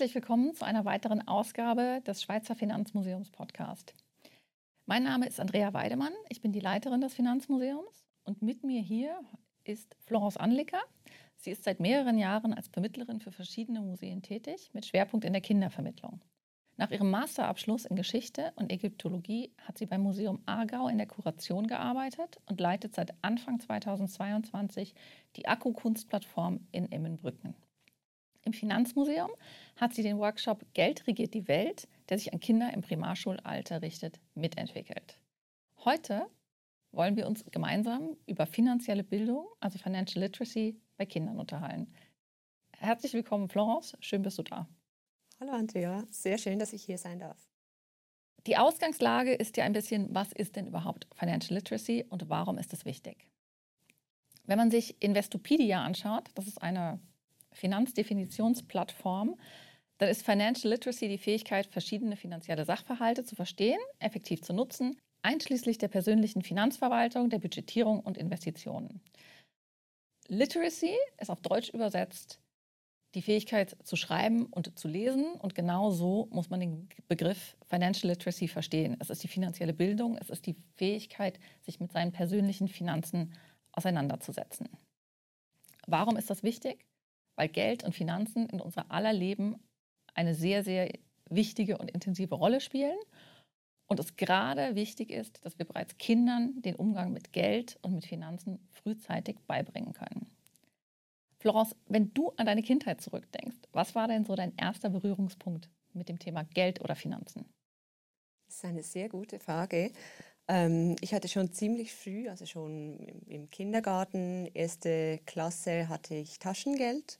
Herzlich willkommen zu einer weiteren Ausgabe des Schweizer Finanzmuseums Podcast. Mein Name ist Andrea Weidemann, ich bin die Leiterin des Finanzmuseums und mit mir hier ist Florence Anlicker. Sie ist seit mehreren Jahren als Vermittlerin für verschiedene Museen tätig, mit Schwerpunkt in der Kindervermittlung. Nach ihrem Masterabschluss in Geschichte und Ägyptologie hat sie beim Museum Aargau in der Kuration gearbeitet und leitet seit Anfang 2022 die Akku-Kunstplattform in Emmenbrücken. Im Finanzmuseum hat sie den Workshop Geld regiert die Welt, der sich an Kinder im Primarschulalter richtet, mitentwickelt. Heute wollen wir uns gemeinsam über finanzielle Bildung, also Financial Literacy, bei Kindern unterhalten. Herzlich willkommen, Florence. Schön bist du da. Hallo, Andrea. Sehr schön, dass ich hier sein darf. Die Ausgangslage ist ja ein bisschen, was ist denn überhaupt Financial Literacy und warum ist es wichtig? Wenn man sich Investopedia anschaut, das ist eine Finanzdefinitionsplattform, dann ist Financial Literacy die Fähigkeit, verschiedene finanzielle Sachverhalte zu verstehen, effektiv zu nutzen, einschließlich der persönlichen Finanzverwaltung, der Budgetierung und Investitionen. Literacy ist auf Deutsch übersetzt die Fähigkeit zu schreiben und zu lesen. Und genau so muss man den Begriff Financial Literacy verstehen. Es ist die finanzielle Bildung, es ist die Fähigkeit, sich mit seinen persönlichen Finanzen auseinanderzusetzen. Warum ist das wichtig? Weil Geld und Finanzen in unser aller Leben eine sehr, sehr wichtige und intensive Rolle spielen. Und es gerade wichtig ist, dass wir bereits Kindern den Umgang mit Geld und mit Finanzen frühzeitig beibringen können. Florence, wenn du an deine Kindheit zurückdenkst, was war denn so dein erster Berührungspunkt mit dem Thema Geld oder Finanzen? Das ist eine sehr gute Frage. Ähm, ich hatte schon ziemlich früh, also schon im Kindergarten, erste Klasse, hatte ich Taschengeld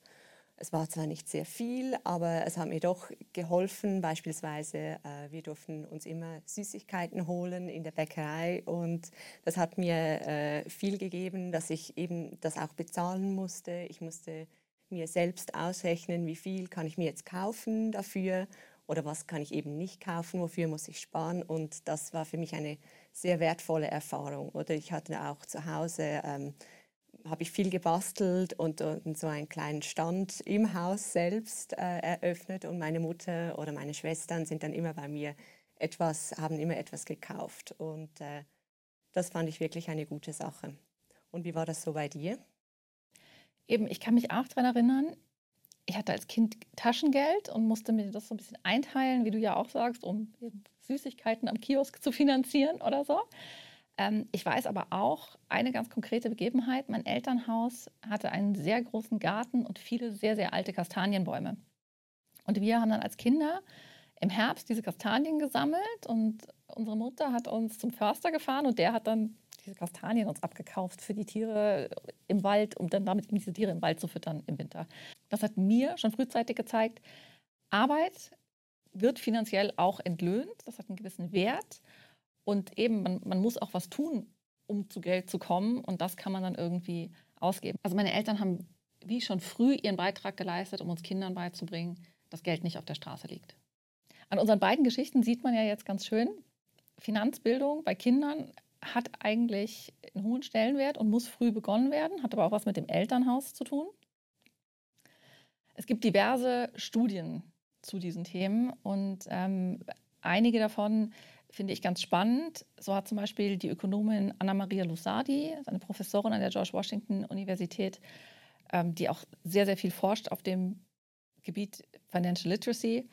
es war zwar nicht sehr viel, aber es hat mir doch geholfen. Beispielsweise, äh, wir durften uns immer Süßigkeiten holen in der Bäckerei und das hat mir äh, viel gegeben, dass ich eben das auch bezahlen musste. Ich musste mir selbst ausrechnen, wie viel kann ich mir jetzt kaufen dafür oder was kann ich eben nicht kaufen, wofür muss ich sparen. Und das war für mich eine sehr wertvolle Erfahrung. Oder ich hatte auch zu Hause ähm, habe ich viel gebastelt und, und, so einen kleinen Stand im Haus selbst äh, eröffnet und meine Mutter oder meine Schwestern sind dann immer bei mir etwas, haben immer etwas gekauft und äh, das fand ich wirklich eine gute Sache. Und wie war das so bei dir? Eben, ich kann mich auch daran erinnern, ich hatte als Kind Taschengeld und musste mir das so ein bisschen einteilen, wie du ja auch sagst, um Süßigkeiten am Kiosk zu finanzieren oder so. Ähm, ich weiß aber auch eine ganz konkrete Begebenheit. Mein Elternhaus hatte einen sehr großen Garten und viele sehr, sehr alte Kastanienbäume. Und wir haben dann als Kinder im Herbst diese Kastanien gesammelt und unsere Mutter hat uns zum Förster gefahren und der hat dann diese Kastanien uns abgekauft für die Tiere im Wald, um dann damit diese Tiere im Wald zu füttern im Winter. Das hat mir schon frühzeitig gezeigt, Arbeit wird finanziell auch entlöhnt, das hat einen gewissen Wert und eben, man, man muss auch was tun, um zu Geld zu kommen. Und das kann man dann irgendwie ausgeben. Also meine Eltern haben wie schon früh ihren Beitrag geleistet, um uns Kindern beizubringen, dass Geld nicht auf der Straße liegt. An unseren beiden Geschichten sieht man ja jetzt ganz schön, Finanzbildung bei Kindern hat eigentlich einen hohen Stellenwert und muss früh begonnen werden, hat aber auch was mit dem Elternhaus zu tun. Es gibt diverse Studien zu diesen Themen und ähm, einige davon finde ich ganz spannend. So hat zum Beispiel die Ökonomin Anna-Maria Lusardi, eine Professorin an der George Washington Universität, ähm, die auch sehr, sehr viel forscht auf dem Gebiet Financial Literacy.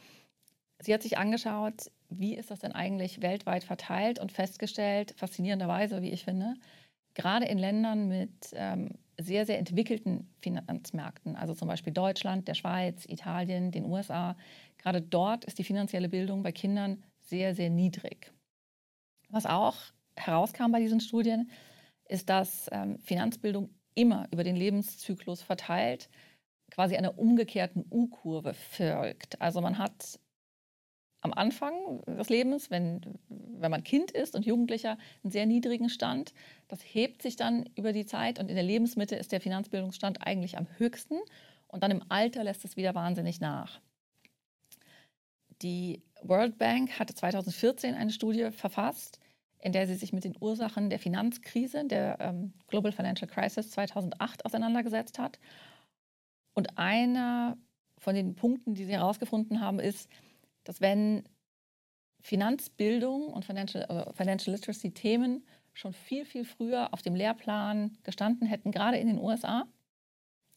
Sie hat sich angeschaut, wie ist das denn eigentlich weltweit verteilt und festgestellt, faszinierenderweise, wie ich finde, gerade in Ländern mit ähm, sehr, sehr entwickelten Finanzmärkten, also zum Beispiel Deutschland, der Schweiz, Italien, den USA, gerade dort ist die finanzielle Bildung bei Kindern sehr, sehr niedrig. Was auch herauskam bei diesen Studien, ist, dass ähm, Finanzbildung immer über den Lebenszyklus verteilt quasi einer umgekehrten U-Kurve folgt. Also man hat am Anfang des Lebens, wenn, wenn man Kind ist und Jugendlicher, einen sehr niedrigen Stand. Das hebt sich dann über die Zeit und in der Lebensmitte ist der Finanzbildungsstand eigentlich am höchsten und dann im Alter lässt es wieder wahnsinnig nach. Die World Bank hatte 2014 eine Studie verfasst, in der sie sich mit den Ursachen der Finanzkrise, der ähm, Global Financial Crisis 2008 auseinandergesetzt hat. Und einer von den Punkten, die sie herausgefunden haben, ist, dass wenn Finanzbildung und Financial, äh, Financial Literacy Themen schon viel, viel früher auf dem Lehrplan gestanden hätten, gerade in den USA,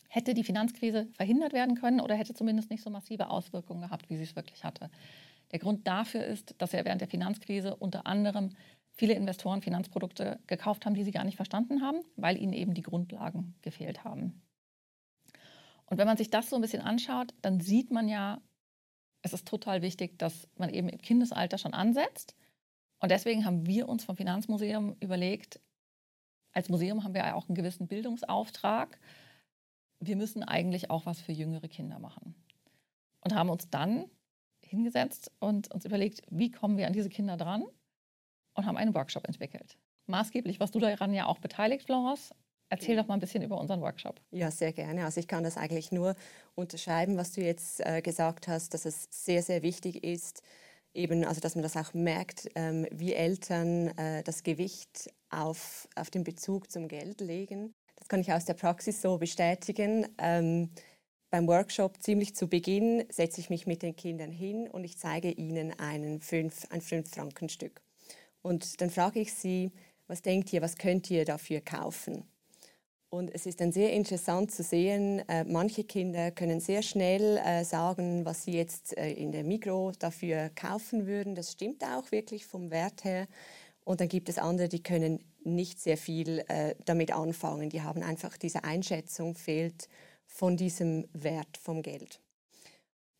hätte die Finanzkrise verhindert werden können oder hätte zumindest nicht so massive Auswirkungen gehabt, wie sie es wirklich hatte. Der Grund dafür ist, dass ja während der Finanzkrise unter anderem viele Investoren Finanzprodukte gekauft haben, die sie gar nicht verstanden haben, weil ihnen eben die Grundlagen gefehlt haben. Und wenn man sich das so ein bisschen anschaut, dann sieht man ja, es ist total wichtig, dass man eben im Kindesalter schon ansetzt. Und deswegen haben wir uns vom Finanzmuseum überlegt, als Museum haben wir ja auch einen gewissen Bildungsauftrag. Wir müssen eigentlich auch was für jüngere Kinder machen. Und haben uns dann hingesetzt und uns überlegt, wie kommen wir an diese Kinder dran und haben einen Workshop entwickelt. Maßgeblich warst du daran ja auch beteiligt, Florence. Erzähl doch mal ein bisschen über unseren Workshop. Ja, sehr gerne. Also ich kann das eigentlich nur unterschreiben, was du jetzt äh, gesagt hast, dass es sehr, sehr wichtig ist, eben, also dass man das auch merkt, ähm, wie Eltern äh, das Gewicht auf, auf den Bezug zum Geld legen. Das kann ich aus der Praxis so bestätigen. Ähm, beim Workshop ziemlich zu Beginn setze ich mich mit den Kindern hin und ich zeige ihnen einen fünf, ein 5-Frankenstück. Und dann frage ich sie, was denkt ihr, was könnt ihr dafür kaufen? Und es ist dann sehr interessant zu sehen, äh, manche Kinder können sehr schnell äh, sagen, was sie jetzt äh, in der Mikro dafür kaufen würden. Das stimmt auch wirklich vom Wert her. Und dann gibt es andere, die können nicht sehr viel äh, damit anfangen. Die haben einfach diese Einschätzung fehlt von diesem Wert vom Geld.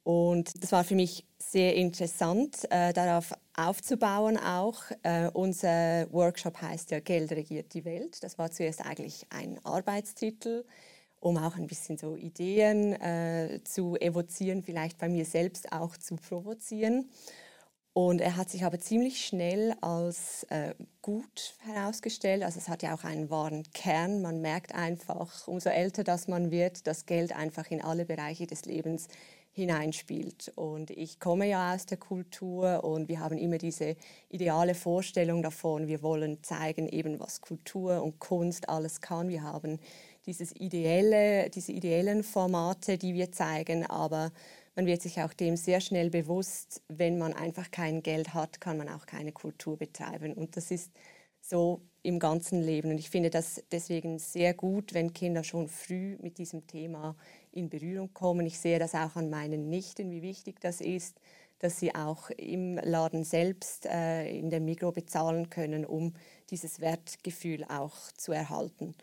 Und das war für mich sehr interessant, äh, darauf aufzubauen auch. Äh, unser Workshop heißt ja Geld regiert die Welt. Das war zuerst eigentlich ein Arbeitstitel, um auch ein bisschen so Ideen äh, zu evozieren, vielleicht bei mir selbst auch zu provozieren. Und er hat sich aber ziemlich schnell als äh, gut herausgestellt. Also es hat ja auch einen wahren Kern. Man merkt einfach, umso älter das man wird, dass Geld einfach in alle Bereiche des Lebens hineinspielt. Und ich komme ja aus der Kultur und wir haben immer diese ideale Vorstellung davon, wir wollen zeigen eben, was Kultur und Kunst alles kann. Wir haben dieses ideelle, diese ideellen Formate, die wir zeigen, aber man wird sich auch dem sehr schnell bewusst, wenn man einfach kein Geld hat, kann man auch keine Kultur betreiben. Und das ist so im ganzen Leben. Und ich finde das deswegen sehr gut, wenn Kinder schon früh mit diesem Thema in Berührung kommen. Ich sehe das auch an meinen Nichten, wie wichtig das ist, dass sie auch im Laden selbst äh, in der Mikro bezahlen können, um dieses Wertgefühl auch zu erhalten.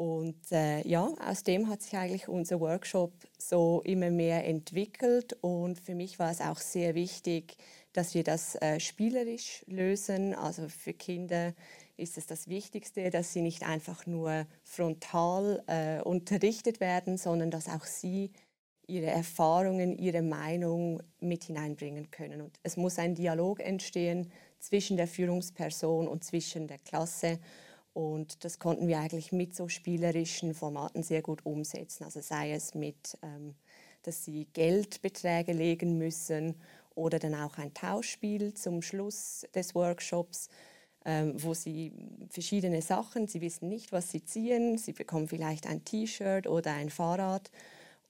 Und äh, ja, aus dem hat sich eigentlich unser Workshop so immer mehr entwickelt. Und für mich war es auch sehr wichtig, dass wir das äh, spielerisch lösen. Also für Kinder ist es das Wichtigste, dass sie nicht einfach nur frontal äh, unterrichtet werden, sondern dass auch sie ihre Erfahrungen, ihre Meinung mit hineinbringen können. Und es muss ein Dialog entstehen zwischen der Führungsperson und zwischen der Klasse. Und das konnten wir eigentlich mit so spielerischen Formaten sehr gut umsetzen. Also sei es mit, ähm, dass sie Geldbeträge legen müssen oder dann auch ein Tauschspiel zum Schluss des Workshops ähm, wo sie verschiedene Sachen, sie wissen nicht, was sie ziehen, sie bekommen vielleicht ein T-Shirt oder ein Fahrrad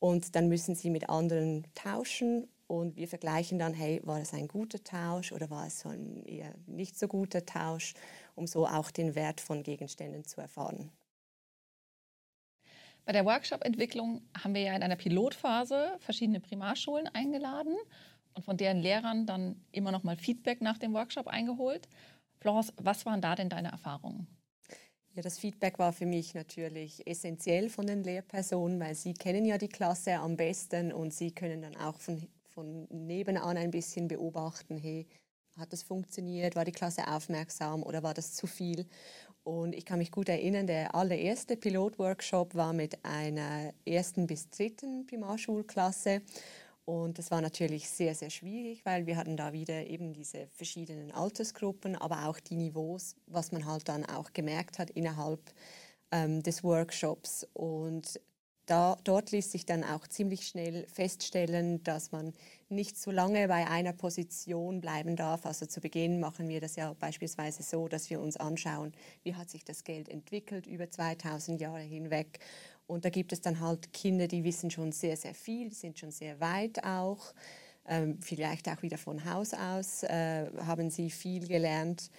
und dann müssen sie mit anderen tauschen und wir vergleichen dann, hey, war es ein guter Tausch oder war es so ein eher nicht so guter Tausch, um so auch den Wert von Gegenständen zu erfahren. Bei der Workshop-Entwicklung haben wir ja in einer Pilotphase verschiedene Primarschulen eingeladen und von deren Lehrern dann immer noch mal Feedback nach dem Workshop eingeholt. Florence, was waren da denn deine Erfahrungen? Ja, das Feedback war für mich natürlich essentiell von den Lehrpersonen, weil sie kennen ja die Klasse am besten und sie können dann auch von, von nebenan ein bisschen beobachten, hey, hat das funktioniert, war die Klasse aufmerksam oder war das zu viel? Und ich kann mich gut erinnern, der allererste Pilotworkshop war mit einer ersten bis dritten Primarschulklasse und das war natürlich sehr, sehr schwierig, weil wir hatten da wieder eben diese verschiedenen Altersgruppen, aber auch die Niveaus, was man halt dann auch gemerkt hat innerhalb ähm, des Workshops. Und da, dort ließ sich dann auch ziemlich schnell feststellen, dass man nicht so lange bei einer Position bleiben darf. Also zu Beginn machen wir das ja beispielsweise so, dass wir uns anschauen, wie hat sich das Geld entwickelt über 2000 Jahre hinweg Und da gibt es dann halt Kinder, die wissen schon sehr, sehr viel, sind schon sehr weit auch. Ähm, vielleicht auch wieder von Haus aus äh, haben sie viel gelernt.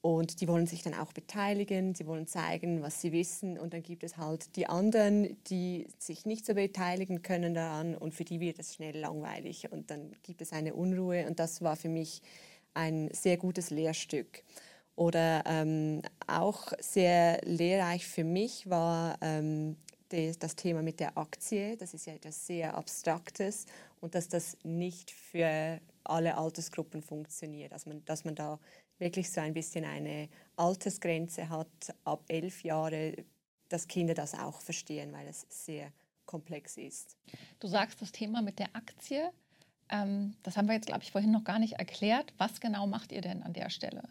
Und die wollen sich dann auch beteiligen, sie wollen zeigen, was sie wissen. Und dann gibt es halt die anderen, die sich nicht so beteiligen können daran und für die wird es schnell langweilig. Und dann gibt es eine Unruhe. Und das war für mich ein sehr gutes Lehrstück. Oder ähm, auch sehr lehrreich für mich war ähm, das, Thema mit der Aktie. Das ist ja etwas sehr Abstraktes und dass das nicht für alle Altersgruppen funktioniert. Also man, dass man da wirklich so ein bisschen eine Altersgrenze hat, ab elf Jahre, dass Kinder das auch verstehen, weil es sehr komplex ist. Du sagst das Thema mit der Aktie. Ähm, das haben wir jetzt, glaube ich, vorhin noch gar nicht erklärt. Was genau macht ihr denn an der Stelle?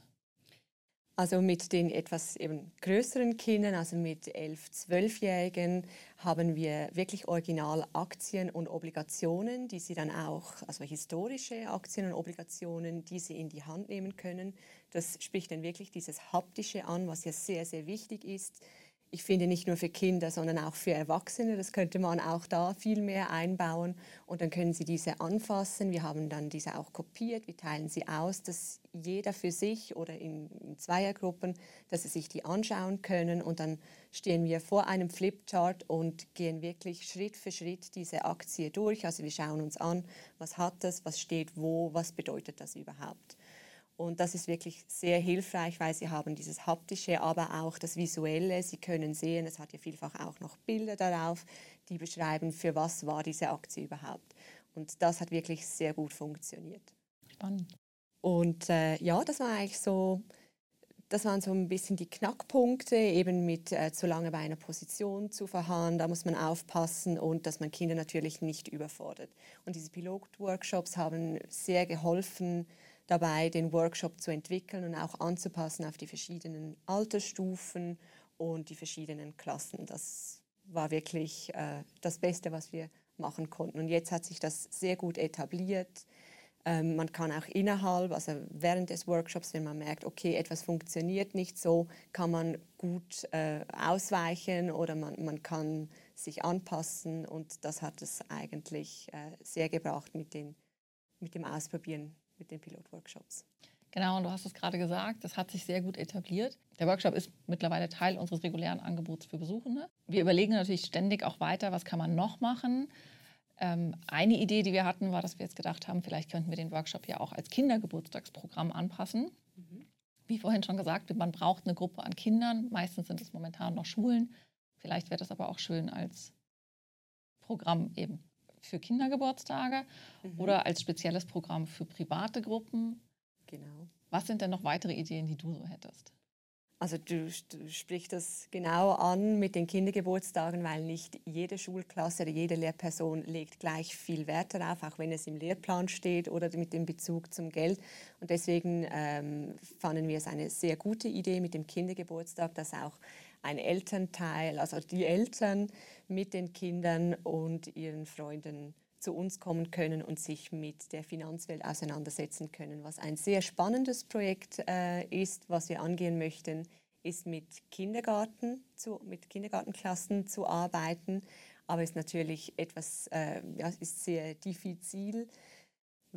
Also mit den etwas eben größeren Kindern, also mit 11-, 12-Jährigen, haben wir wirklich Originalaktien und Obligationen, die sie dann auch, also historische Aktien und Obligationen, die sie in die Hand nehmen können. Das spricht dann wirklich dieses Haptische an, was ja sehr, sehr wichtig ist ich finde nicht nur für Kinder, sondern auch für Erwachsene. Das könnte man auch da viel mehr einbauen. Und dann können Sie diese anfassen. Wir haben dann diese auch kopiert. Wir teilen sie aus, dass jeder für sich oder in, in Zweiergruppen, dass sie sich die anschauen können. Und dann stehen wir vor einem Flipchart und gehen wirklich Schritt für Schritt diese Aktie durch. Also wir schauen uns an, was hat das, was steht wo, was bedeutet das überhaupt. Und das ist wirklich sehr hilfreich, weil sie haben dieses haptische, aber auch das visuelle. Sie können sehen, es hat ja vielfach auch noch Bilder darauf, die beschreiben, für was war diese Aktie überhaupt. Und das hat wirklich sehr gut funktioniert. Spannend. Und äh, ja, das war eigentlich so, das waren so ein bisschen die Knackpunkte, eben mit äh, zu lange bei einer Position zu verharren. Da muss man aufpassen und dass man Kinder natürlich nicht überfordert. Und diese Pilotworkshops haben sehr geholfen, dabei, den Workshop zu entwickeln und auch anzupassen auf die verschiedenen Altersstufen und die verschiedenen Klassen. Das war wirklich äh, das Beste, was wir machen konnten. Und jetzt hat sich das sehr gut etabliert. Ähm, man kann auch innerhalb, also während des Workshops, wenn man merkt, okay, etwas funktioniert nicht so, kann man gut äh, ausweichen oder man, man kann sich anpassen. Und das hat es eigentlich äh, sehr gebracht mit, den, mit dem Ausprobieren mit den Pilotworkshops. Genau, und du hast es gerade gesagt, das hat sich sehr gut etabliert. Der Workshop ist mittlerweile Teil unseres regulären Angebots für Besuchende. Wir überlegen natürlich ständig auch weiter, was kann man noch machen. Ähm, eine Idee, die wir hatten, war, dass wir jetzt gedacht haben, vielleicht könnten wir den Workshop ja auch als Kindergeburtstagsprogramm anpassen. Mhm. Wie vorhin schon gesagt, man braucht eine Gruppe an Kindern. Meistens sind es momentan noch Schulen. Vielleicht wäre das aber auch schön als Programm eben für Kindergeburtstage mhm. oder als spezielles Programm für private Gruppen. Genau. Was sind denn noch weitere Ideen, die du so hättest? Also du, du sprichst das genau an mit den Kindergeburtstagen, weil nicht jede Schulklasse oder jede Lehrperson legt gleich viel Wert darauf, auch wenn es im Lehrplan steht oder mit dem Bezug zum Geld. Und deswegen ähm, fanden wir es eine sehr gute Idee mit dem Kindergeburtstag, dass auch ein Elternteil, also die Eltern mit den Kindern und ihren Freunden zu uns kommen können und sich mit der Finanzwelt auseinandersetzen können. Was ein sehr spannendes Projekt äh, ist, was wir angehen möchten, ist mit Kindergarten, zu, mit Kindergartenklassen zu arbeiten, aber ist natürlich etwas, äh, ja, ist sehr diffizil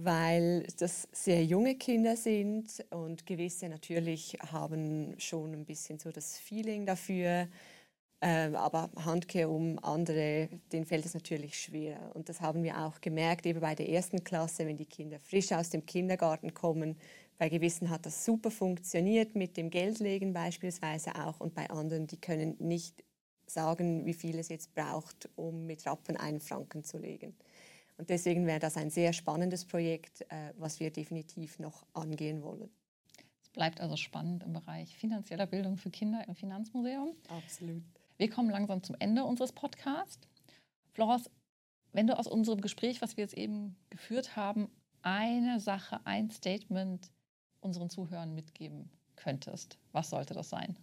weil das sehr junge Kinder sind und gewisse natürlich haben schon ein bisschen so das Feeling dafür, äh, aber Handkehr um andere, denen fällt es natürlich schwer. Und das haben wir auch gemerkt, eben bei der ersten Klasse, wenn die Kinder frisch aus dem Kindergarten kommen. Bei gewissen hat das super funktioniert, mit dem Geldlegen beispielsweise auch. Und bei anderen, die können nicht sagen, wie viel es jetzt braucht, um mit Rappen einen Franken zu legen. Und deswegen wäre das ein sehr spannendes Projekt, äh, was wir definitiv noch angehen wollen. Es bleibt also spannend im Bereich finanzieller Bildung für Kinder im Finanzmuseum. Absolut. Wir kommen langsam zum Ende unseres Podcasts. Florence, wenn du aus unserem Gespräch, was wir jetzt eben geführt haben, eine Sache, ein Statement unseren Zuhörern mitgeben könntest, was sollte das sein?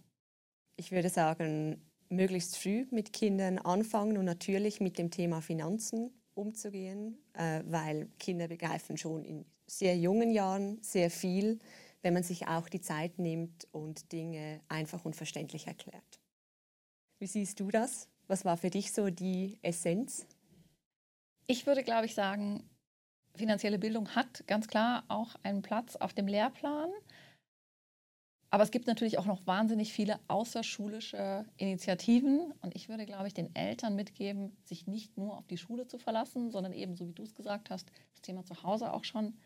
Ich würde sagen, möglichst früh mit Kindern anfangen und natürlich mit dem Thema Finanzen umzugehen, äh, weil Kinder begreifen schon in sehr jungen Jahren sehr viel, wenn man sich auch die Zeit nimmt und Dinge einfach und verständlich erklärt. Wie siehst du das? Was war für dich so die Essenz? Ich würde, glaube ich, sagen, finanzielle Bildung hat ganz klar auch einen Platz auf dem Lehrplan. Aber es gibt natürlich auch noch wahnsinnig viele außerschulische Initiativen. Und ich würde, glaube ich, den Eltern mitgeben, sich nicht nur auf die Schule zu verlassen, sondern eben, so wie du es gesagt hast, das Thema zu Hause auch schon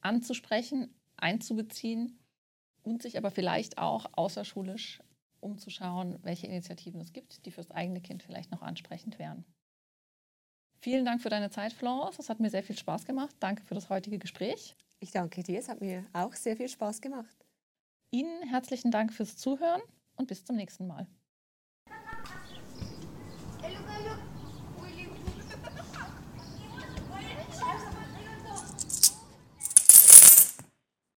anzusprechen, einzubeziehen und sich aber vielleicht auch außerschulisch umzuschauen, welche Initiativen es gibt, die fürs eigene Kind vielleicht noch ansprechend wären. Vielen Dank für deine Zeit, Florence. Es hat mir sehr viel Spaß gemacht. Danke für das heutige Gespräch. Ich danke dir. Es hat mir auch sehr viel Spaß gemacht. Ihnen herzlichen Dank fürs Zuhören und bis zum nächsten Mal.